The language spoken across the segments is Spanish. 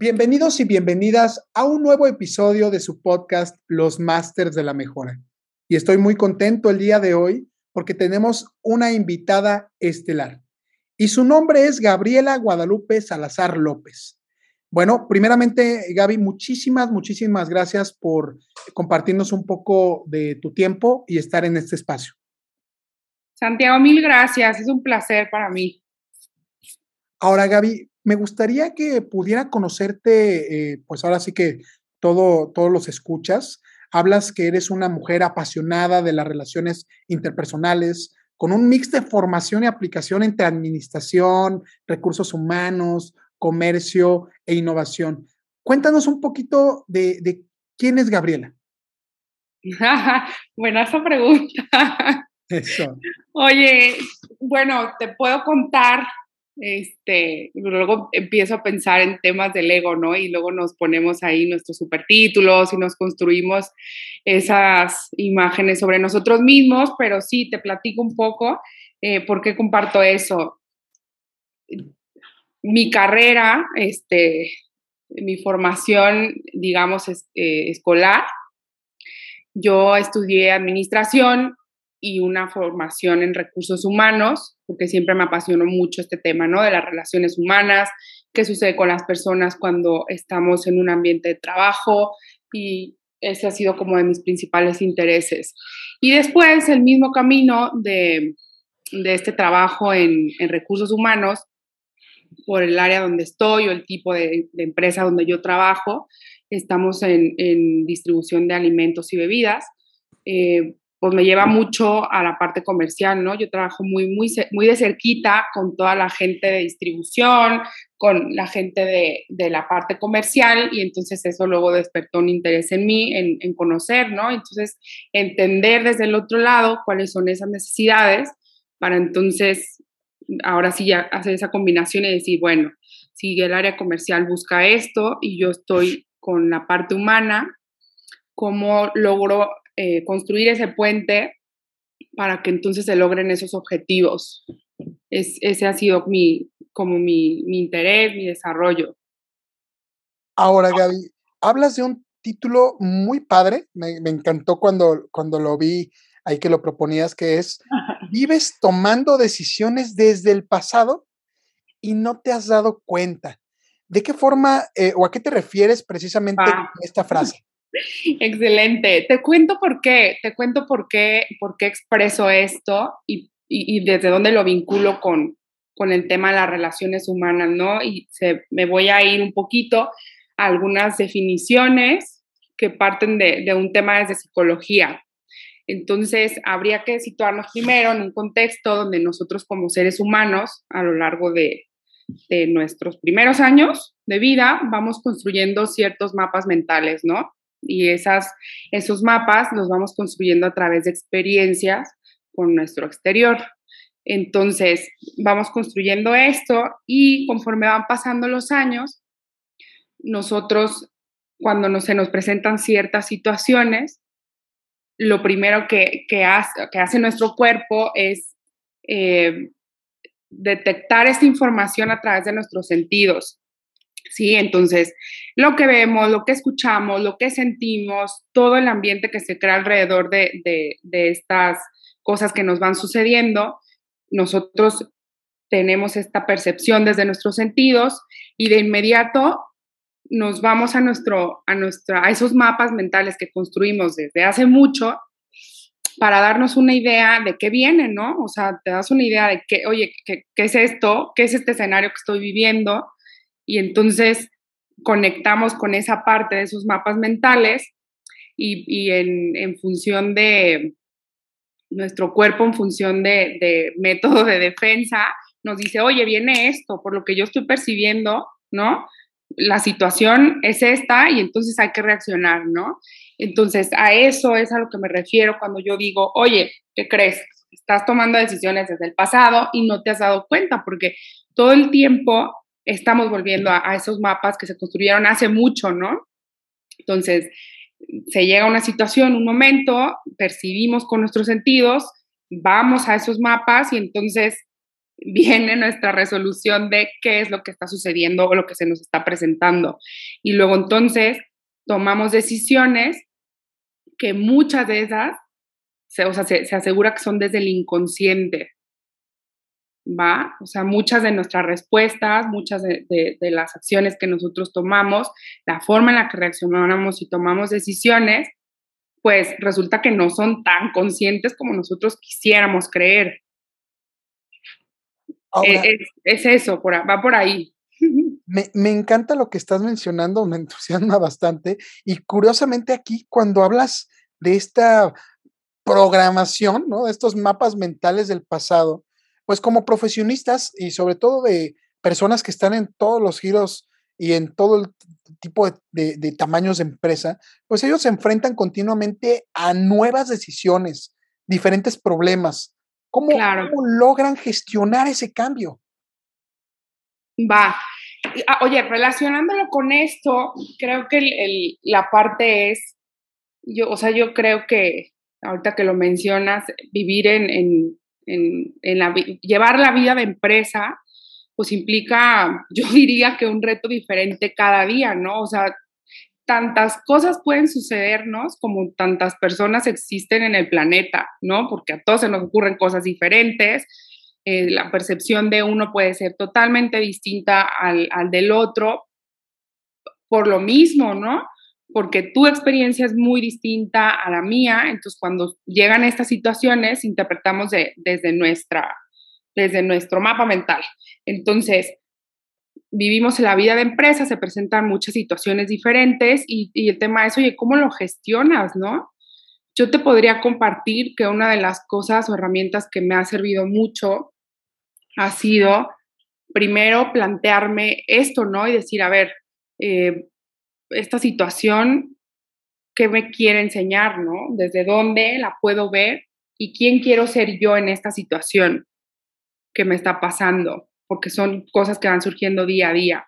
Bienvenidos y bienvenidas a un nuevo episodio de su podcast Los Masters de la Mejora. Y estoy muy contento el día de hoy porque tenemos una invitada estelar. Y su nombre es Gabriela Guadalupe Salazar López. Bueno, primeramente, Gaby, muchísimas, muchísimas gracias por compartirnos un poco de tu tiempo y estar en este espacio. Santiago, mil gracias. Es un placer para mí. Ahora, Gaby, me gustaría que pudiera conocerte, eh, pues ahora sí que todo, todos los escuchas. Hablas que eres una mujer apasionada de las relaciones interpersonales, con un mix de formación y aplicación entre administración, recursos humanos, comercio e innovación. Cuéntanos un poquito de, de quién es Gabriela. Buena esa pregunta. Eso. Oye, bueno, te puedo contar este, luego empiezo a pensar en temas del ego, ¿no? Y luego nos ponemos ahí nuestros supertítulos y nos construimos esas imágenes sobre nosotros mismos, pero sí, te platico un poco eh, por qué comparto eso. Mi carrera, este, mi formación, digamos, eh, escolar, yo estudié administración y una formación en recursos humanos, porque siempre me apasionó mucho este tema, ¿no? De las relaciones humanas, qué sucede con las personas cuando estamos en un ambiente de trabajo y ese ha sido como de mis principales intereses. Y después el mismo camino de, de este trabajo en, en, recursos humanos, por el área donde estoy o el tipo de, empresa donde yo trabajo, estamos en, en distribución de alimentos y bebidas. Eh, pues me lleva mucho a la parte comercial, ¿no? Yo trabajo muy, muy, muy de cerquita con toda la gente de distribución, con la gente de, de la parte comercial y entonces eso luego despertó un interés en mí, en, en, conocer, ¿no? Entonces, entender desde el otro lado cuáles son esas necesidades para entonces, ahora sí ya hacer esa combinación y decir, bueno, si el área comercial busca esto y yo estoy con la parte humana, ¿cómo logro eh, construir ese puente para que entonces se logren esos objetivos. Es, ese ha sido mi, como mi, mi interés, mi desarrollo. Ahora, Gaby, hablas de un título muy padre, me, me, encantó cuando, cuando lo vi ahí que lo proponías, que es, vives tomando decisiones desde el pasado y no te has dado cuenta. ¿De qué forma eh, o a qué te refieres precisamente ah. con esta frase? Excelente. Te cuento por qué, te cuento por qué, por qué expreso esto y, y, desde dónde lo vinculo con, con el tema de las relaciones humanas, ¿no? Y me voy a ir un poquito a algunas definiciones que parten de, de un tema desde psicología. Entonces, habría que situarnos primero en un contexto donde nosotros como seres humanos, a lo largo de, de nuestros primeros años de vida, vamos construyendo ciertos mapas mentales, ¿no? Y esas, esos mapas los vamos construyendo a través de experiencias con nuestro exterior. Entonces, vamos construyendo esto y conforme van pasando los años, nosotros, cuando no, se nos presentan ciertas situaciones, lo primero que, que, hace, que hace, nuestro cuerpo es eh, detectar esta información a través de nuestros sentidos. ¿Sí? Entonces, lo que vemos, lo que escuchamos, lo que sentimos, todo el ambiente que se crea alrededor de, de, estas cosas que nos van sucediendo, nosotros tenemos esta percepción desde nuestros sentidos y de inmediato nos vamos a, nuestro, a, nuestra, a esos mapas mentales que construimos desde hace mucho para darnos una idea de qué viene, ¿no? O sea, te das una idea de qué, oye, qué, qué es esto, qué es este escenario que estoy viviendo, y entonces conectamos con esa parte de esos mapas mentales y, en, función de nuestro cuerpo, en función de, de, método de defensa, nos dice, oye, viene esto, por lo que yo estoy percibiendo, ¿no? La situación es esta y entonces hay que reaccionar, ¿no? Entonces, a eso es a lo que me refiero cuando yo digo, oye, ¿qué crees? Estás tomando decisiones desde el pasado y no te has dado cuenta porque todo el tiempo estamos volviendo a, esos mapas que se construyeron hace mucho, ¿no? Entonces, se llega a una situación, un momento, percibimos con nuestros sentidos, vamos a esos mapas y entonces viene nuestra resolución de qué es lo que está sucediendo o lo que se nos está presentando. Y luego entonces tomamos decisiones que muchas de esas, se, o se asegura que son desde el inconsciente. ¿Va? O sea, muchas de nuestras respuestas, muchas de, de, las acciones que nosotros tomamos, la forma en la que reaccionamos y tomamos decisiones, pues resulta que no son tan conscientes como nosotros quisiéramos creer. es, es, eso, por, va por ahí. Me, me, encanta lo que estás mencionando, me entusiasma bastante. Y curiosamente aquí, cuando hablas de esta programación, ¿no? De estos mapas mentales del pasado, pues como profesionistas y sobre todo de personas que están en todos los giros y en todo el tipo de, tamaños de empresa, pues ellos se enfrentan continuamente a nuevas decisiones, diferentes problemas. ¿Cómo, logran gestionar ese cambio? Va. Ah, oye, relacionándolo con esto, creo que la parte es, yo, o sea, yo creo que ahorita que lo mencionas, vivir en en, la, llevar la vida de empresa, pues implica, yo diría que un reto diferente cada día, ¿no? O sea, tantas cosas pueden sucedernos como tantas personas existen en el planeta, ¿no? Porque a todos se nos ocurren cosas diferentes, eh, la percepción de uno puede ser totalmente distinta al, al del otro por lo mismo, ¿no? Porque tu experiencia es muy distinta a la mía, entonces cuando llegan estas situaciones interpretamos desde, nuestra, desde nuestro mapa mental. Entonces, vivimos en la vida de empresa, se presentan muchas situaciones diferentes y, y el tema es, oye, ¿cómo lo gestionas, no? Yo te podría compartir que una de las cosas o herramientas que me ha servido mucho ha sido primero plantearme esto, ¿no? Y decir, a ver, eh, esta situación, qué me quiere enseñar, ¿no? Desde dónde la puedo ver y quién quiero ser yo en esta situación que me está pasando, porque son cosas que van surgiendo día a día.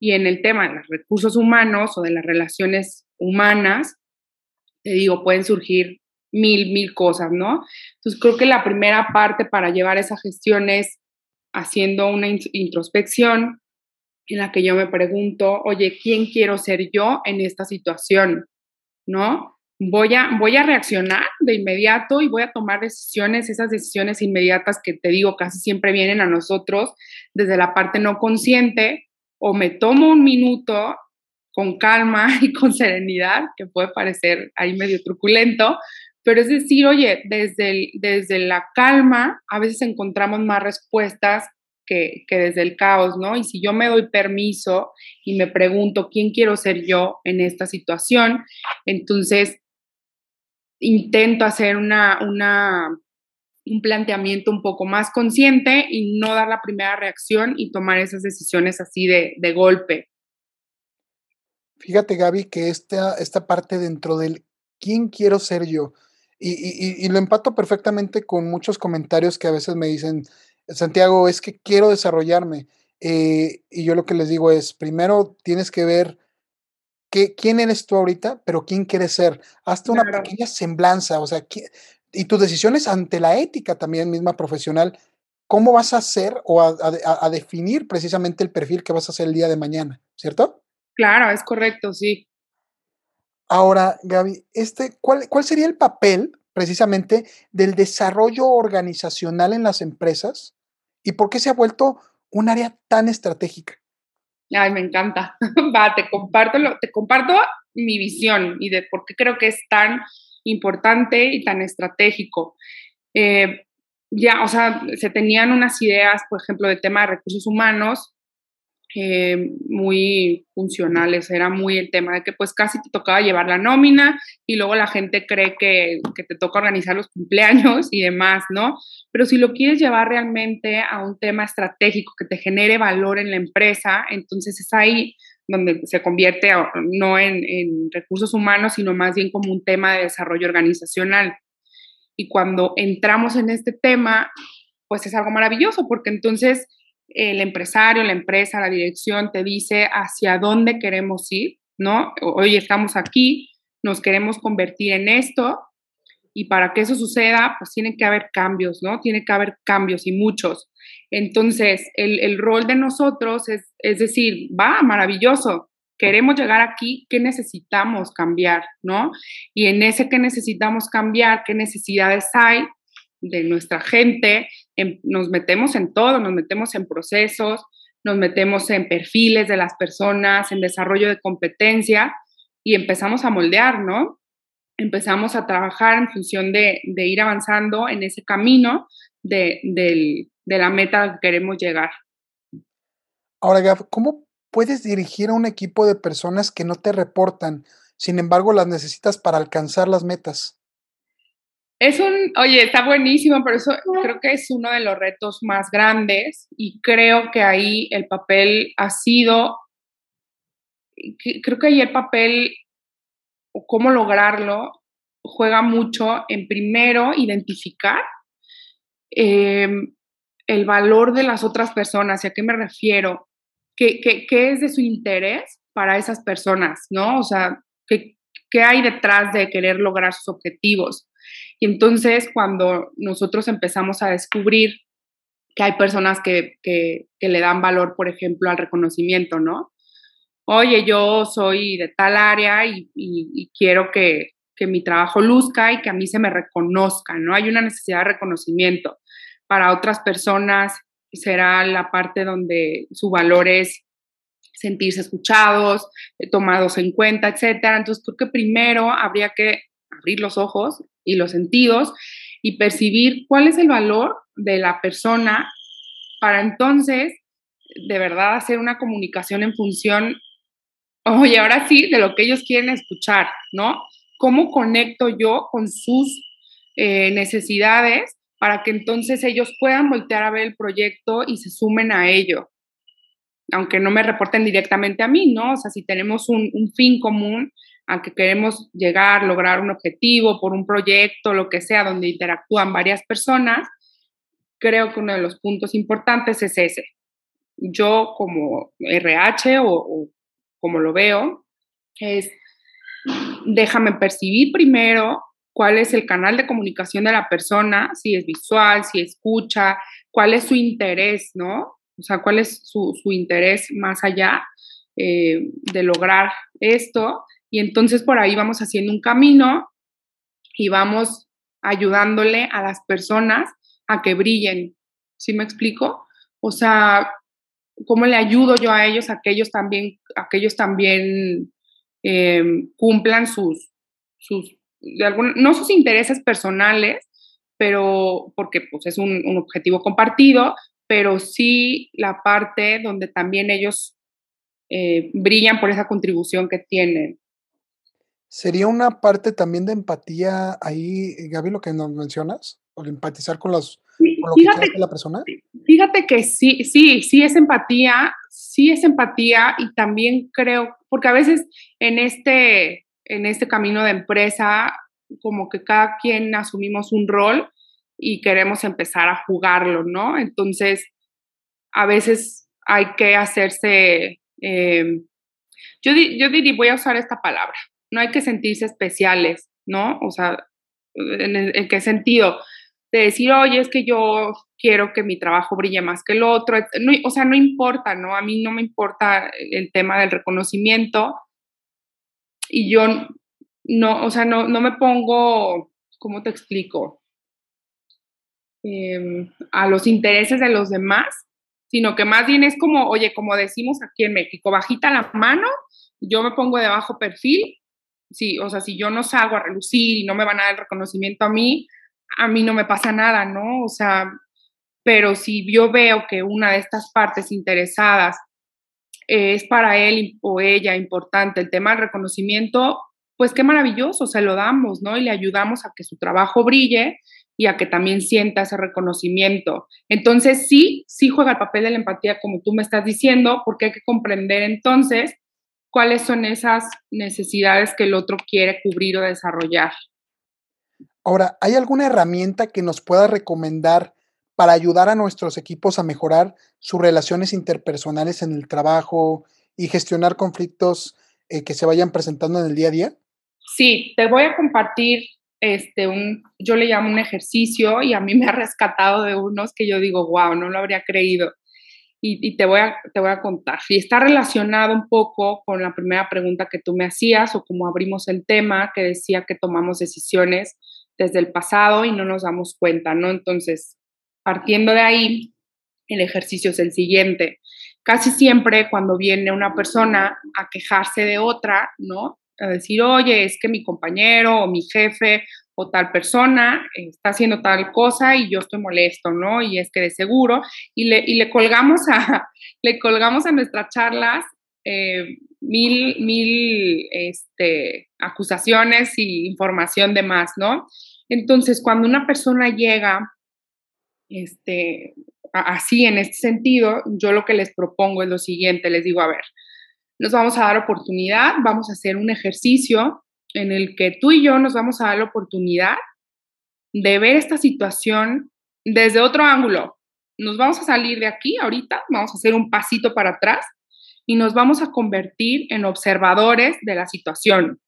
Y en el tema de los recursos humanos o de las relaciones humanas, te digo, pueden surgir mil, mil cosas, ¿no? Entonces creo que la primera parte para llevar esa gestión es haciendo una introspección, en la que yo me pregunto, oye, ¿quién quiero ser yo en esta situación? ¿No? Voy a, voy a reaccionar de inmediato y voy a tomar decisiones, esas decisiones inmediatas que te digo casi siempre vienen a nosotros desde la parte no consciente, o me tomo un minuto con calma y con serenidad, que puede parecer ahí medio truculento, pero es decir, oye, desde, desde la calma a veces encontramos más respuestas que, desde el caos, ¿no? Y si yo me doy permiso y me pregunto quién quiero ser yo en esta situación, entonces intento hacer una, un planteamiento un poco más consciente y no dar la primera reacción y tomar esas decisiones así de, de golpe. Fíjate, Gaby, que esta, esta parte dentro del quién quiero ser yo, y, y, y, lo empato perfectamente con muchos comentarios que a veces me dicen, Santiago, es que quiero desarrollarme. Eh, y yo lo que les digo es, primero tienes que ver qué, quién eres tú ahorita, pero quién quieres ser. Hazte una pequeña semblanza, o sea, y tus decisiones ante la ética también misma profesional, ¿cómo vas a hacer o a, definir precisamente el perfil que vas a hacer el día de mañana, ¿cierto? Claro, es correcto, sí. Ahora, Gaby, este, ¿cuál, ¿cuál sería el papel precisamente del desarrollo organizacional en las empresas y por qué se ha vuelto un área tan estratégica. Ay, me encanta. Va, te comparto, te comparto mi visión y de por qué creo que es tan importante y tan estratégico. Eh, ya, o sea, se tenían unas ideas, por ejemplo, de tema de recursos humanos eh, muy funcionales. Era muy el tema de que pues casi te tocaba llevar la nómina y luego la gente cree que, que, te toca organizar los cumpleaños y demás, ¿no? Pero si lo quieres llevar realmente a un tema estratégico que te genere valor en la empresa, entonces es ahí donde se convierte no en, en recursos humanos, sino más bien como un tema de desarrollo organizacional. Y cuando entramos en este tema, pues es algo maravilloso, porque entonces el empresario, la empresa, la dirección te dice hacia dónde queremos ir, ¿no? Hoy estamos aquí, nos queremos convertir en esto y para que eso suceda, pues tiene que haber cambios, ¿no? Tiene que haber cambios y muchos. Entonces, el, rol de nosotros es, es decir, va, maravilloso, queremos llegar aquí, ¿qué necesitamos cambiar, ¿no? Y en ese que necesitamos cambiar, ¿qué necesidades hay? de nuestra gente, nos metemos en todo, nos metemos en procesos, nos metemos en perfiles de las personas, en desarrollo de competencia y empezamos a moldear, ¿no? Empezamos a trabajar en función de, ir avanzando en ese camino de, de la meta que queremos llegar. Ahora, Gab, ¿cómo puedes dirigir a un equipo de personas que no te reportan, sin embargo las necesitas para alcanzar las metas? Es un, oye, está buenísimo, pero eso creo que es uno de los retos más grandes y creo que ahí el papel ha sido, creo que ahí el papel o cómo lograrlo juega mucho en primero identificar em, el valor de las otras personas. ¿Y a qué me refiero? ¿Qué, qué, es de su interés para esas personas? ¿No? O sea, ¿qué, ¿qué hay detrás de querer lograr sus objetivos? Y entonces cuando nosotros empezamos a descubrir que hay personas que, que, le dan valor, por ejemplo, al reconocimiento, ¿no? Oye, yo soy de tal área y, quiero que, que, mi trabajo luzca y que a mí se me reconozca, ¿no? Hay una necesidad de reconocimiento. Para otras personas será la parte donde su valor es sentirse escuchados, tomados en cuenta, etcétera. Entonces, creo que primero habría que abrir los ojos y los sentidos y percibir cuál es el valor de la persona para entonces de verdad hacer una comunicación en función, oye, ahora sí, de lo que ellos quieren escuchar, ¿no? ¿Cómo conecto yo con sus eh, necesidades para que entonces ellos puedan voltear a ver el proyecto y se sumen a ello? Aunque no me reporten directamente a mí, ¿no? O sea, si tenemos un, un fin común, a que queremos llegar, lograr un objetivo por un proyecto, lo que sea, donde interactúan varias personas, creo que uno de los puntos importantes es ese. Yo como RH o, como lo veo, es déjame percibir primero cuál es el canal de comunicación de la persona, si es visual, si escucha, cuál es su interés, ¿no? O sea, cuál es su, interés más allá eh, de lograr esto y entonces por ahí vamos haciendo un camino y vamos ayudándole a las personas a que brillen. ¿Sí me explico? O sea, ¿cómo le ayudo yo a ellos a que ellos también, a que ellos también eh, cumplan sus, sus no sus intereses personales, pero porque pues, es un, un, objetivo compartido, pero sí la parte donde también ellos eh, brillan por esa contribución que tienen. ¿Sería una parte también de empatía ahí, Gaby, lo que nos mencionas? ¿O empatizar con, los, con lo fíjate, que la persona? Fíjate que sí, sí, sí es empatía, sí es empatía y también creo, porque a veces en este, en este camino de empresa, como que cada quien asumimos un rol y queremos empezar a jugarlo, ¿no? Entonces, a veces hay que hacerse, eh, yo, yo diría, voy a usar esta palabra, no hay que sentirse especiales, ¿no? O sea, ¿en, qué sentido? De decir, oye, es que yo quiero que mi trabajo brille más que el otro. o sea, no importa, ¿no? A mí no me importa el tema del reconocimiento. Y yo no, o sea, no, no me pongo, ¿cómo te explico? Em, a los intereses de los demás, sino que más bien es como, oye, como decimos aquí en México, bajita la mano, yo me pongo de bajo perfil sí, o sea, si yo no salgo a relucir y no me van a dar el reconocimiento a mí, a mí no me pasa nada, ¿no? O sea, pero si yo veo que una de estas partes interesadas es para él o ella importante el tema del reconocimiento, pues qué maravilloso, se lo damos, ¿no? Y le ayudamos a que su trabajo brille y a que también sienta ese reconocimiento. Entonces, sí, sí juega el papel de la empatía, como tú me estás diciendo, porque hay que comprender entonces cuáles son esas necesidades que el otro quiere cubrir o desarrollar. Ahora, ¿hay alguna herramienta que nos pueda recomendar para ayudar a nuestros equipos a mejorar sus relaciones interpersonales en el trabajo y gestionar conflictos eh, que se vayan presentando en el día a día? Sí, te voy a compartir este un, yo le llamo un ejercicio y a mí me ha rescatado de unos que yo digo, wow, no lo habría creído. Y, te, voy a, te voy a contar. Y está relacionado un poco con la primera pregunta que tú me hacías o como abrimos el tema, que decía que tomamos decisiones desde el pasado y no nos damos cuenta, ¿no? Entonces, Partiendo de ahí, el ejercicio es el siguiente. Casi siempre cuando viene una persona a quejarse de otra, ¿no? A decir, oye, es que mi compañero o mi jefe o tal persona está haciendo tal cosa y yo estoy molesto, ¿no? Y es que de seguro, y le, y le colgamos a, le colgamos a nuestras charlas eh, mil, mil este, acusaciones y información de más, ¿no? Entonces, cuando una persona llega este, así en este sentido, yo lo que les propongo es lo siguiente, les digo, a ver, nos vamos a dar oportunidad, vamos a hacer un ejercicio en el que tú y yo nos vamos a dar la oportunidad de ver esta situación desde otro ángulo. Nos vamos a salir de aquí ahorita, vamos a hacer un pasito para atrás y nos vamos a convertir en observadores de la situación,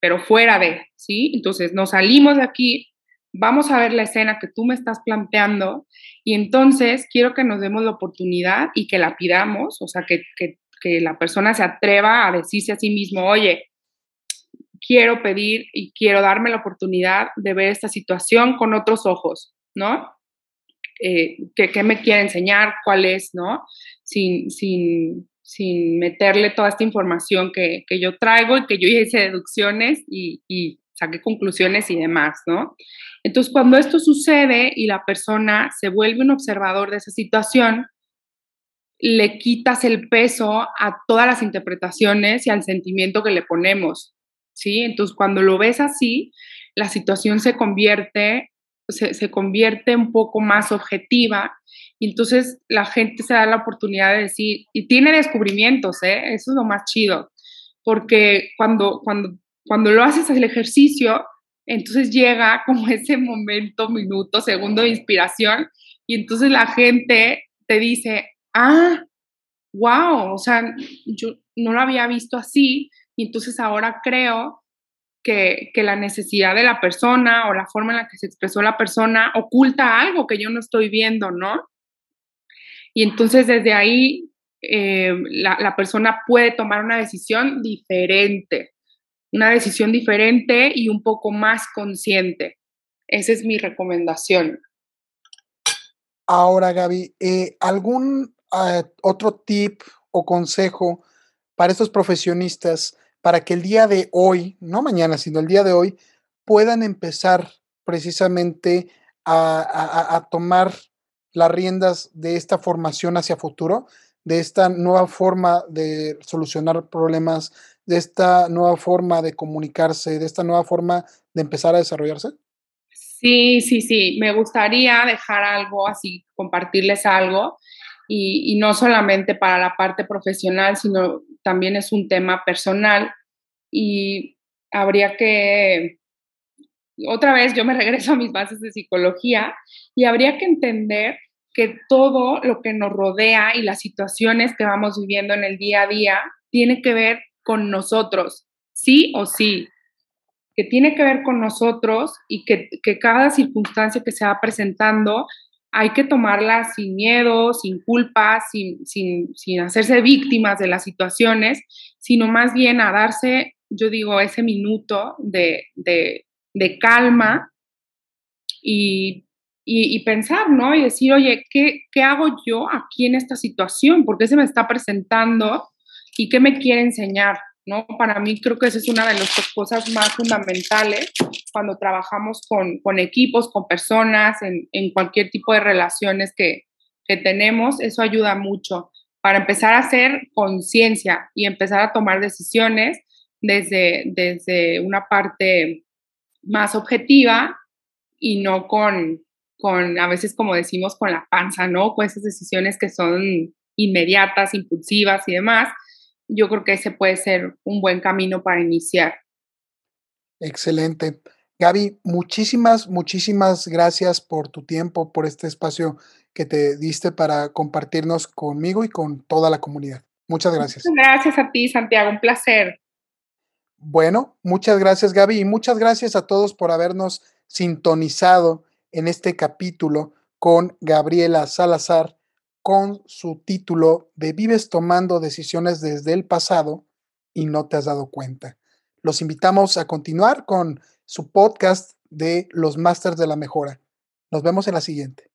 pero fuera de, ¿sí? Entonces nos salimos de aquí vamos a ver la escena que tú me estás planteando y entonces quiero que nos demos la oportunidad y que la pidamos, o sea, que, que, la persona se atreva a decirse a sí mismo, oye, quiero pedir y quiero darme la oportunidad de ver esta situación con otros ojos, ¿no? Eh, ¿qué, me quiere enseñar? ¿Cuál es, no? Sin, sin, sin meterle toda esta información que, que, yo traigo y que yo hice deducciones y, y saqué conclusiones y demás, ¿no? Entonces, cuando esto sucede y la persona se vuelve un observador de esa situación, le quitas el peso a todas las interpretaciones y al sentimiento que le ponemos, ¿sí? Entonces, cuando lo ves así, la situación se convierte, se, convierte un poco más objetiva y entonces la gente se da la oportunidad de decir, y tiene descubrimientos, ¿eh? Eso es lo más chido, porque cuando, cuando, cuando lo haces el ejercicio, entonces llega como ese momento, minuto, segundo de inspiración y entonces la gente te dice, ah, wow, o sea, yo no lo había visto así entonces ahora creo que, que, la necesidad de la persona o la forma en la que se expresó la persona oculta algo que yo no estoy viendo, ¿no? Y entonces desde ahí eh, la, la persona puede tomar una decisión diferente una decisión diferente y un poco más consciente. Esa es mi recomendación. Ahora, Gaby, eh, ¿algún eh, otro tip o consejo para estos profesionistas para que el día de hoy, no mañana, sino el día de hoy, puedan empezar precisamente a, tomar las riendas de esta formación hacia futuro, de esta nueva forma de solucionar problemas de esta nueva forma de comunicarse, de esta nueva forma de empezar a desarrollarse? Sí, sí, sí. Me gustaría dejar algo así, compartirles algo. Y, no solamente para la parte profesional, sino también es un tema personal. Y habría que, otra vez yo me regreso a mis bases de psicología y habría que entender que todo lo que nos rodea y las situaciones que vamos viviendo en el día a día tiene que ver con nosotros, sí o sí, que tiene que ver con nosotros y que, cada circunstancia que se va presentando hay que tomarla sin miedo, sin culpa, sin, sin, hacerse víctimas de las situaciones, sino más bien a darse, yo digo, ese minuto de, calma y, pensar, ¿no? Y decir, oye, ¿qué, ¿qué hago yo aquí en esta situación? ¿Por qué se me está presentando? y qué me quiere enseñar, ¿no? Para mí creo que esa es una de las cosas más fundamentales cuando trabajamos con, con equipos, con personas, en, en, cualquier tipo de relaciones que, que tenemos, eso ayuda mucho. para empezar a hacer conciencia y empezar a tomar decisiones desde, desde una parte más objetiva y no con, con, a veces como decimos, con la panza, ¿no? Con esas decisiones que son inmediatas, impulsivas y demás. Yo creo que ese puede ser un buen camino para iniciar. Excelente. Gaby, muchísimas, muchísimas gracias por tu tiempo, por este espacio que te diste para compartirnos conmigo y con toda la comunidad. Muchas gracias. Gracias a ti, Santiago, un placer. Bueno, muchas gracias, Gaby, y muchas gracias a todos por habernos sintonizado en este capítulo con Gabriela Salazar con su título de Vives tomando decisiones desde el pasado y no te has dado cuenta. Los invitamos a continuar con su podcast de los Masters de la Mejora. Nos vemos en la siguiente.